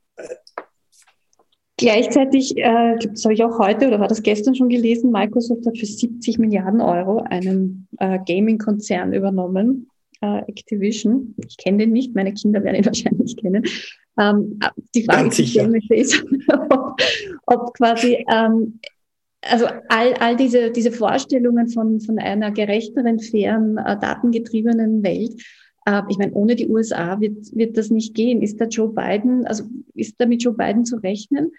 Gleichzeitig, äh, das habe ich auch heute oder war das gestern schon gelesen, Microsoft hat für 70 Milliarden Euro einen äh, Gaming-Konzern übernommen, äh, Activision. Ich kenne den nicht, meine Kinder werden ihn wahrscheinlich kennen. Ähm, die Frage ist, ob, ob quasi ähm, also all, all diese, diese Vorstellungen von, von einer gerechteren, fairen, äh, datengetriebenen Welt, ich meine, ohne die USA wird, wird das nicht gehen. Ist da Joe Biden, also ist da mit Joe Biden zu rechnen?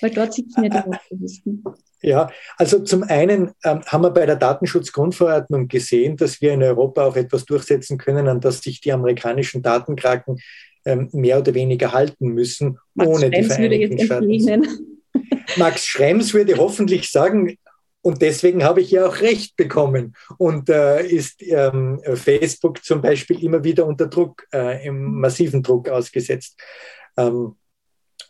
Weil dort sitzen ja die Aktivisten. Ja, also zum einen ähm, haben wir bei der Datenschutzgrundverordnung gesehen, dass wir in Europa auch etwas durchsetzen können, an das sich die amerikanischen Datenkraken ähm, mehr oder weniger halten müssen, Max ohne Schrems die Vereinigten Staaten. Max Schrems würde hoffentlich sagen, und deswegen habe ich ja auch Recht bekommen und äh, ist ähm, Facebook zum Beispiel immer wieder unter Druck, äh, im massiven Druck ausgesetzt. Ähm,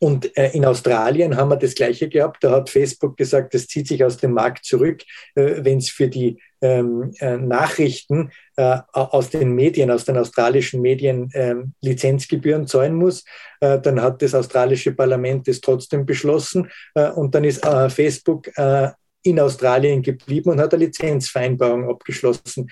und äh, in Australien haben wir das Gleiche gehabt. Da hat Facebook gesagt, das zieht sich aus dem Markt zurück, äh, wenn es für die ähm, äh, Nachrichten aus den Medien, aus den australischen Medien ähm, Lizenzgebühren zahlen muss. Dann hat das australische Parlament das trotzdem beschlossen und dann ist Facebook in Australien geblieben und hat eine Lizenzvereinbarung abgeschlossen.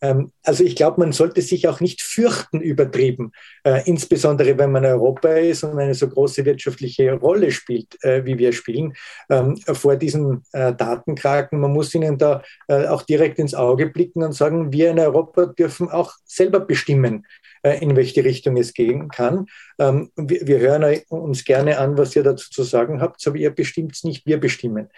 Ähm, also ich glaube, man sollte sich auch nicht fürchten übertrieben, äh, insbesondere wenn man Europa ist und eine so große wirtschaftliche Rolle spielt, äh, wie wir spielen, ähm, vor diesen äh, Datenkraken. Man muss ihnen da äh, auch direkt ins Auge blicken und sagen, wir in Europa dürfen auch selber bestimmen, in welche Richtung es gehen kann. Ähm, wir, hören uns gerne an, was ihr dazu zu sagen habt, aber ihr bestimmt es nicht, wir bestimmen.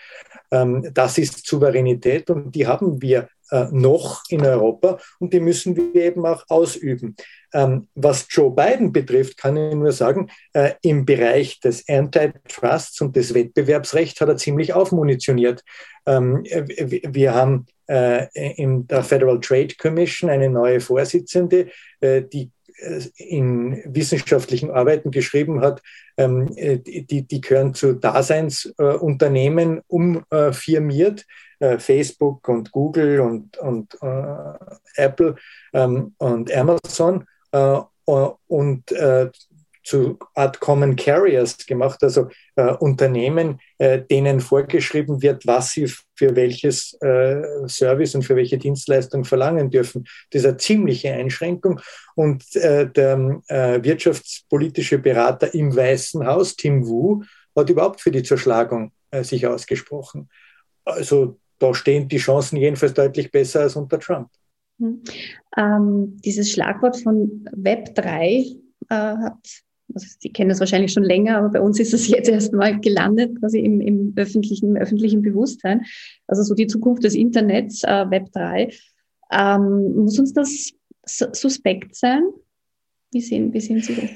Ähm, das ist Souveränität und die haben wir äh, noch in Europa und die müssen wir eben auch ausüben. Ähm, was Joe Biden betrifft, kann ich nur sagen, äh, im Bereich des Antitrust und des Wettbewerbsrechts hat er ziemlich aufmunitioniert. Wir haben äh, in der Federal Trade Commission eine neue Vorsitzende, äh, die äh, in wissenschaftlichen Arbeiten geschrieben hat, ähm, äh, die, die gehören zu Daseinsunternehmen umfirmiert. Äh, Facebook und Google und, und äh, Apple ähm, und Amazon äh, und äh, zu Art Common Carriers gemacht, also äh, Unternehmen, äh, denen vorgeschrieben wird, was sie für welches Service und für welche Dienstleistung verlangen dürfen. Das ist eine ziemliche Einschränkung. Und der wirtschaftspolitische Berater im Weißen Haus, Tim Wu, hat überhaupt für die Zerschlagung sich ausgesprochen. Also da stehen die Chancen jedenfalls deutlich besser als unter Trump. Hm. Ähm, dieses Schlagwort von Web 3 äh, hat Sie kennen das wahrscheinlich schon länger, aber bei uns ist es jetzt erstmal gelandet, quasi im, im, öffentlichen, im öffentlichen Bewusstsein. Also so die Zukunft des Internets, äh, Web 3. Ähm, muss uns das suspekt sein? Wie sehen, wie sehen Sie das?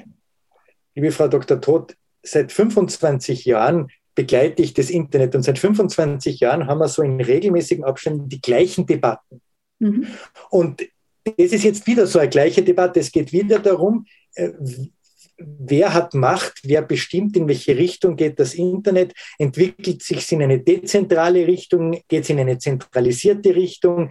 Liebe Frau Dr. Todt, seit 25 Jahren begleite ich das Internet und seit 25 Jahren haben wir so in regelmäßigen Abständen die gleichen Debatten. Mhm. Und das ist jetzt wieder so eine gleiche Debatte. Es geht wieder darum, äh, wer hat Macht, wer bestimmt, in welche Richtung geht das Internet, entwickelt sich es in eine dezentrale Richtung, geht es in eine zentralisierte Richtung,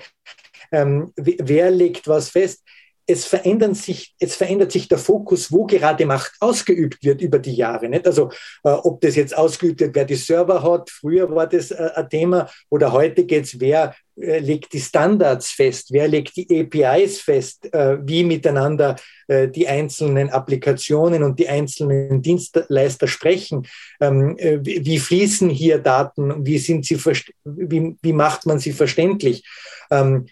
ähm, wer legt was fest es, verändern sich, es verändert sich der Fokus, wo gerade Macht ausgeübt wird über die Jahre. Nicht? Also äh, ob das jetzt ausgeübt wird, wer die Server hat, früher war das äh, ein Thema oder heute geht es, wer äh, legt die Standards fest, wer legt die APIs fest, äh, wie miteinander äh, die einzelnen Applikationen und die einzelnen Dienstleister sprechen, ähm, äh, wie fließen hier Daten, wie, sind sie wie, wie macht man sie verständlich. Ähm,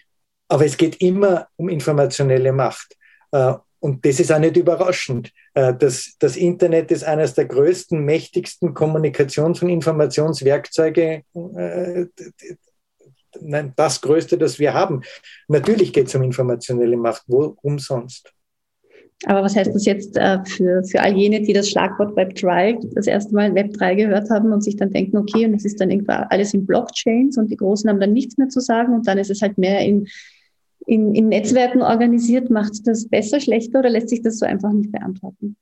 aber es geht immer um informationelle Macht. Äh, und das ist auch nicht überraschend. Äh, das, das Internet ist eines der größten, mächtigsten Kommunikations- und Informationswerkzeuge, äh, nein, das größte, das wir haben. Natürlich geht es um informationelle Macht. Worum sonst? Aber was heißt das jetzt für, für all jene, die das Schlagwort Web3 das erste Mal Web3 gehört haben und sich dann denken, okay, und es ist dann irgendwann alles in Blockchains und die Großen haben dann nichts mehr zu sagen und dann ist es halt mehr in in, in Netzwerken organisiert, macht das besser, schlechter oder lässt sich das so einfach nicht beantworten?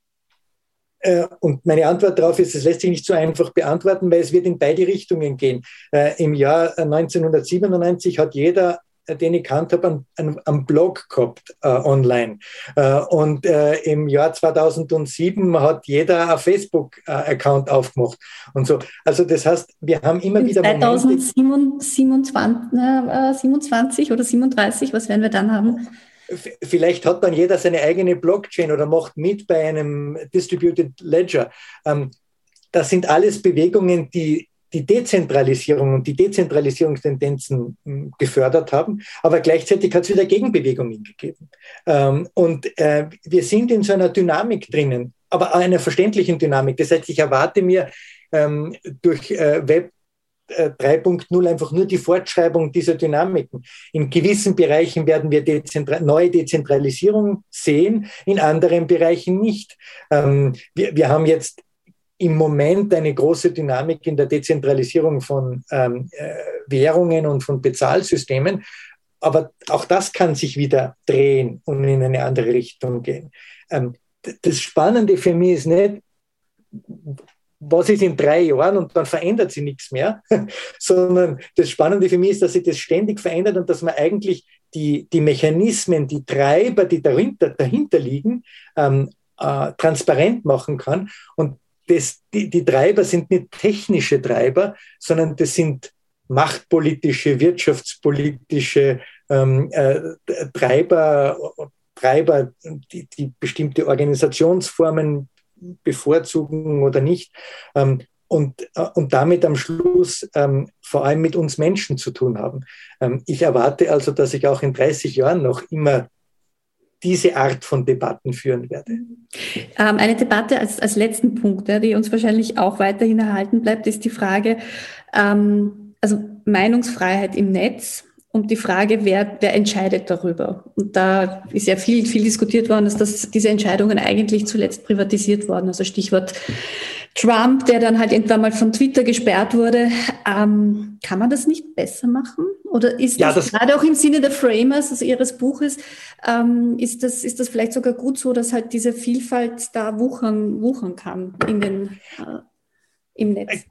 Äh, und meine Antwort darauf ist, es lässt sich nicht so einfach beantworten, weil es wird in beide Richtungen gehen. Äh, Im Jahr 1997 hat jeder den ich kannt habe, einen, einen, Blog gehabt äh, online. Äh, und äh, im Jahr 2007 hat jeder ein Facebook-Account aufgemacht und so. Also das heißt, wir haben immer wieder 2027 oder 37, was werden wir dann haben? Vielleicht hat dann jeder seine eigene Blockchain oder macht mit bei einem Distributed Ledger. Ähm, das sind alles Bewegungen, die die Dezentralisierung und die Dezentralisierungstendenzen hm, gefördert haben, aber gleichzeitig hat es wieder Gegenbewegungen gegeben. Ähm, und äh, wir sind in so einer Dynamik drinnen, aber einer verständlichen Dynamik. Das heißt, ich erwarte mir ähm, durch äh, Web 3.0 äh, einfach nur die Fortschreibung dieser Dynamiken. In gewissen Bereichen werden wir Dezentra neue Dezentralisierung sehen, in anderen Bereichen nicht. Ähm, wir haben jetzt im Moment eine große Dynamik in der Dezentralisierung von ähm, äh, Währungen und von Bezahlsystemen. Aber auch das kann sich wieder drehen und in eine andere Richtung gehen. Ähm, das Spannende für mich ist nicht, was ist in drei Jahren und dann verändert sich nichts mehr, sondern das Spannende für mich ist, dass sich das ständig verändert und dass man eigentlich die, die Mechanismen, die Treiber, die dahinter, dahinter liegen, ähm, äh, transparent machen kann. Und das, die, die Treiber sind nicht technische Treiber, sondern das sind machtpolitische, wirtschaftspolitische ähm, äh, Treiber, Treiber die, die, bestimmte Organisationsformen bevorzugen oder nicht. Ähm, und, äh, und damit am Schluss ähm, vor allem mit uns Menschen zu tun haben. Ähm, ich erwarte also, dass ich auch in 30 Jahren noch immer diese Art von Debatten führen werde. Ähm, eine Debatte als, als letzten Punkt, die uns wahrscheinlich auch weiterhin erhalten bleibt, ist die Frage, ähm, also Meinungsfreiheit im Netz und die Frage, wer, wer entscheidet darüber. Und da ist ja viel, viel diskutiert worden, dass das, diese Entscheidungen eigentlich zuletzt privatisiert wurden. Also Stichwort Trump, der dann halt irgendwann mal von Twitter gesperrt wurde. Ähm, kann man das nicht besser machen? Oder ist ja, das, das, gerade auch im Sinne der Framers, also Ihres Buches, ähm, ist, das, ist das vielleicht sogar gut so, dass halt diese Vielfalt da wuchern, wuchern kann in den, äh, im Netz?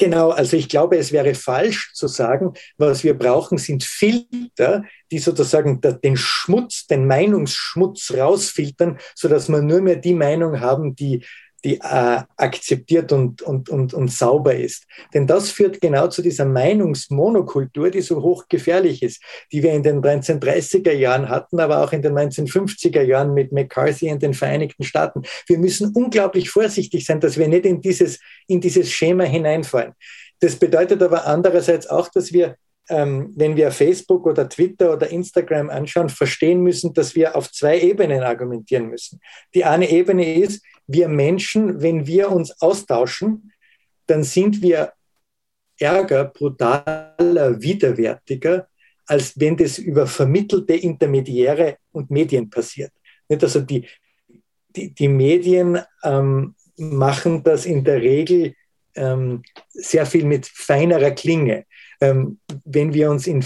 Genau, also ich glaube, es wäre falsch zu sagen, was wir brauchen, sind Filter, die sozusagen den Schmutz, den Meinungsschmutz rausfiltern, sodass wir nur mehr die Meinung haben, die die äh, akzeptiert und, und, und, und sauber ist. Denn das führt genau zu dieser Meinungsmonokultur, die so hochgefährlich ist, die wir in den 1930er Jahren hatten, aber auch in den 1950er Jahren mit McCarthy in den Vereinigten Staaten. Wir müssen unglaublich vorsichtig sein, dass wir nicht in dieses, in dieses Schema hineinfallen. Das bedeutet aber andererseits auch, dass wir ähm, wenn wir Facebook oder Twitter oder Instagram anschauen, verstehen müssen, dass wir auf zwei Ebenen argumentieren müssen. Die eine Ebene ist, wir Menschen, wenn wir uns austauschen, dann sind wir ärger, brutaler, widerwärtiger, als wenn das über vermittelte Intermediäre und Medien passiert. Nicht? Also die, die, die Medien ähm, machen das in der Regel ähm, sehr viel mit feinerer Klinge. Ähm, wenn wir uns in,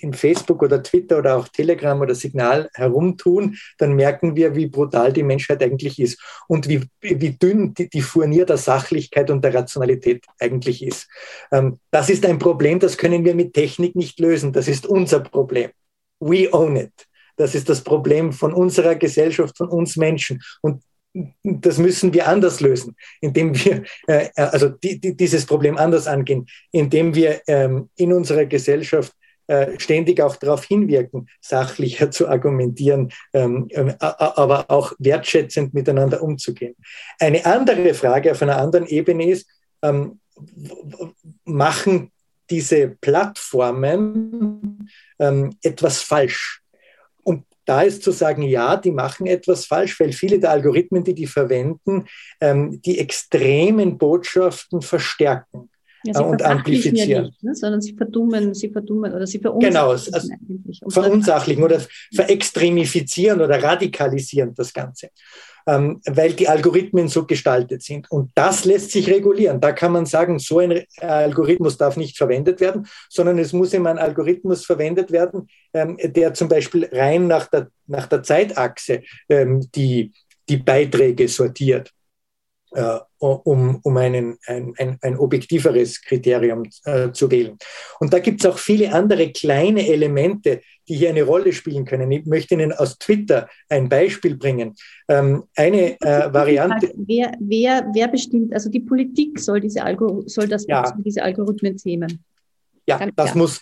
in Facebook oder Twitter oder auch Telegram oder Signal herumtun, dann merken wir, wie brutal die Menschheit eigentlich ist und wie, wie dünn die, die Furnier der Sachlichkeit und der Rationalität eigentlich ist. Ähm, das ist ein Problem, das können wir mit Technik nicht lösen. Das ist unser Problem. We own it. Das ist das Problem von unserer Gesellschaft, von uns Menschen. Und das müssen wir anders lösen, indem wir äh, also die, die, dieses Problem anders angehen, indem wir ähm, in unserer Gesellschaft äh, ständig auch darauf hinwirken, sachlicher zu argumentieren, ähm, äh, aber auch wertschätzend miteinander umzugehen. Eine andere Frage auf einer anderen Ebene ist, ähm, machen diese Plattformen ähm, etwas falsch? Da ist zu sagen, ja, die machen etwas falsch, weil viele der Algorithmen, die die verwenden, ähm, die extremen Botschaften verstärken. Ja, und amplifizieren. Nicht, ne? sondern sie verdummen, sie verdummen oder sie verunsachlichen. Genau, also verunsachlichen oder verextremifizieren oder radikalisieren das Ganze ähm, weil die Algorithmen so gestaltet sind. Und das lässt sich regulieren. Da kann man sagen, so ein Algorithmus darf nicht verwendet werden, sondern es muss immer ein Algorithmus verwendet werden, ähm, der zum Beispiel rein nach der, nach der Zeitachse ähm, die, die Beiträge sortiert äh, um, um einen, ein, ein, ein objektiveres Kriterium äh, zu wählen. Und da gibt es auch viele andere kleine Elemente, die hier eine Rolle spielen können. Ich möchte Ihnen aus Twitter ein Beispiel bringen. Ähm, eine äh, Variante. Wer, wer, wer bestimmt, also die Politik soll diese, Algo, soll das, ja. diese Algorithmen zähmen? Ja, ganz das klar. muss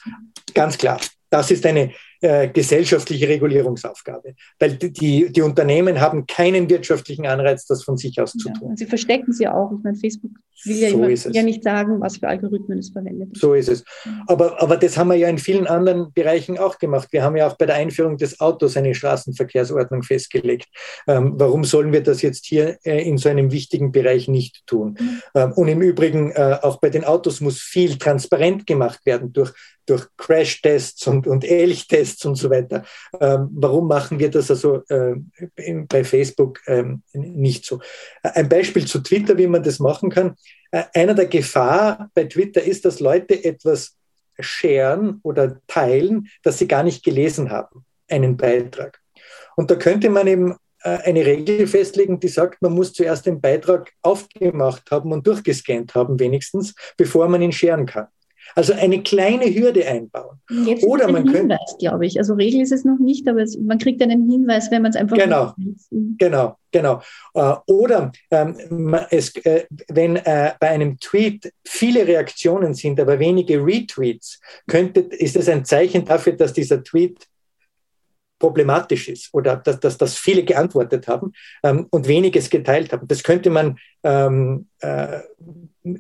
ganz klar. Das ist eine äh, gesellschaftliche Regulierungsaufgabe, weil die, die Unternehmen haben keinen wirtschaftlichen Anreiz, das von sich aus zu tun. Und sie verstecken sie auch. Ich meine, Facebook will ja, so immer, ja nicht sagen, was für Algorithmen es verwendet. So ist es. Aber, aber das haben wir ja in vielen anderen Bereichen auch gemacht. Wir haben ja auch bei der Einführung des Autos eine Straßenverkehrsordnung festgelegt. Ähm, warum sollen wir das jetzt hier äh, in so einem wichtigen Bereich nicht tun? Mhm. Ähm, und im Übrigen, äh, auch bei den Autos muss viel transparent gemacht werden durch, durch Crash-Tests und, und Elch-Tests und so weiter. Ähm, warum machen wir das also äh, bei Facebook ähm, nicht so? Ein Beispiel zu Twitter, wie man das machen kann. Äh, einer der Gefahr bei Twitter ist, dass Leute etwas sharen oder teilen, das sie gar nicht gelesen haben, einen Beitrag. Und da könnte man eben äh, eine Regel festlegen, die sagt, man muss zuerst den Beitrag aufgemacht haben und durchgescannt haben, wenigstens, bevor man ihn scheren kann. Also eine kleine Hürde einbauen. Jetzt Oder man könnte, Hinweis, glaube ich. Also Regel ist es noch nicht, aber es, man kriegt einen Hinweis, wenn man es einfach. Genau, genau, genau. Äh, oder ähm, es, äh, wenn äh, bei einem Tweet viele Reaktionen sind, aber wenige Retweets, könnte, ist es ein Zeichen dafür, dass dieser Tweet problematisch ist oder dass, dass, dass viele geantwortet haben ähm, und weniges geteilt haben. Das könnte man ähm, äh,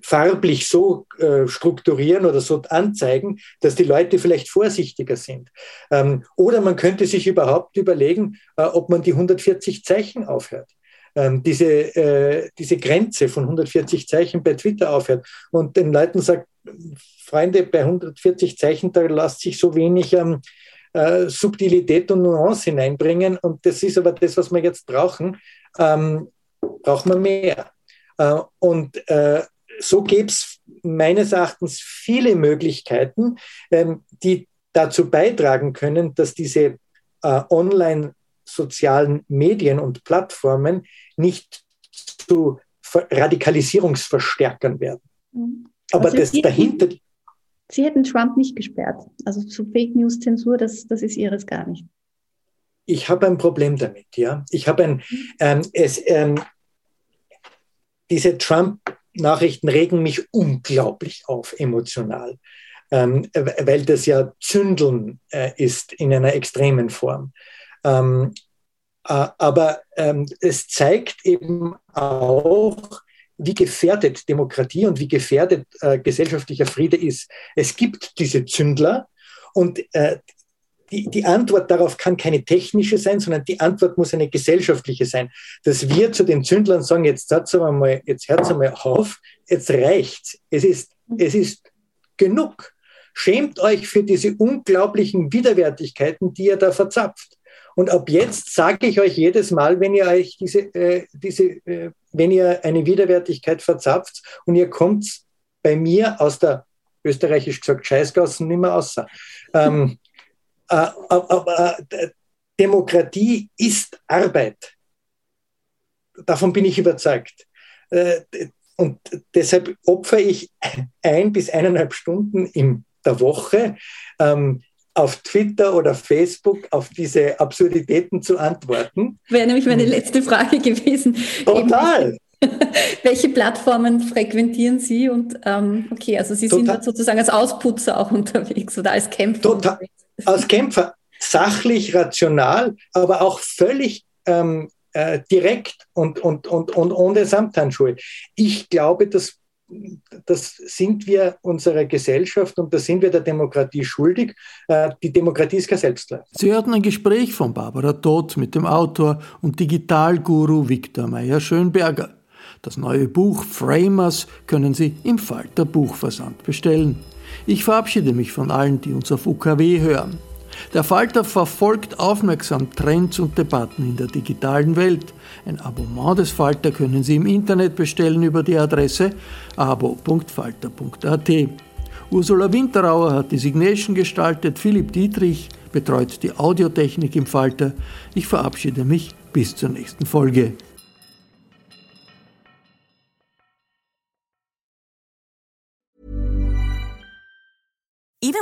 farblich so äh, strukturieren oder so anzeigen, dass die Leute vielleicht vorsichtiger sind. Ähm, oder man könnte sich überhaupt überlegen, äh, ob man die 140 Zeichen aufhört. Ähm, diese, äh, diese Grenze von 140 Zeichen bei Twitter aufhört und den Leuten sagt, Freunde, bei 140 Zeichen, da lässt sich so wenig ähm, äh, Subtilität und Nuance hineinbringen. Und das ist aber das, was wir jetzt brauchen. Ähm, braucht man mehr. Äh, und äh, so gäbe es meines Erachtens viele Möglichkeiten, ähm, die dazu beitragen können, dass diese äh, online-sozialen Medien und Plattformen nicht zu Radikalisierungsverstärkern werden. Mhm. Aber also das dahinter. Sie hätten Trump nicht gesperrt. Also zu Fake News Zensur, das, das ist ihres gar nicht. Ich habe ein Problem damit, ja. Ich habe ein, ähm, es, ähm, diese Trump-Nachrichten regen mich unglaublich auf emotional, ähm, weil das ja Zündeln äh, ist in einer extremen Form. Ähm, äh, aber ähm, es zeigt eben auch, wie gefährdet Demokratie und wie gefährdet äh, gesellschaftlicher Friede ist. Es gibt diese Zündler und äh, die, die Antwort darauf kann keine technische sein, sondern die Antwort muss eine gesellschaftliche sein. Dass wir zu den Zündlern sagen, jetzt satz mal, jetzt hört mal auf, jetzt reicht's. Es ist, es ist genug. Schämt euch für diese unglaublichen Widerwärtigkeiten, die ihr da verzapft. Und ab jetzt sage ich euch jedes Mal, wenn ihr euch diese, äh, diese äh, wenn ihr eine Widerwärtigkeit verzapft und ihr kommt bei mir aus der, österreichisch gesagt, Scheißgassen nicht mehr außer. Ähm, äh, aber äh, Demokratie ist Arbeit. Davon bin ich überzeugt. Äh, und deshalb opfere ich ein bis eineinhalb Stunden in der Woche ähm, auf Twitter oder Facebook auf diese Absurditäten zu antworten. Wäre nämlich meine letzte Frage gewesen. Total. Welche Plattformen frequentieren Sie? Und ähm, okay, also Sie Total. sind sozusagen als Ausputzer auch unterwegs oder als Kämpfer. Total. Als Kämpfer, sachlich, rational, aber auch völlig ähm, äh, direkt und, und, und, und ohne Samthandschuhe. Ich glaube, dass das sind wir unserer Gesellschaft und das sind wir der Demokratie schuldig. Äh, die Demokratie ist kein Selbstläufer. Sie hörten ein Gespräch von Barbara Todt mit dem Autor und Digitalguru Viktor Meyer-Schönberger. Das neue Buch Framers können Sie im Falter Buchversand bestellen. Ich verabschiede mich von allen, die uns auf UKW hören. Der Falter verfolgt aufmerksam Trends und Debatten in der digitalen Welt. Ein Abonnement des Falter können Sie im Internet bestellen über die Adresse abo.falter.at. Ursula Winterauer hat die Signation gestaltet, Philipp Dietrich betreut die Audiotechnik im Falter. Ich verabschiede mich bis zur nächsten Folge.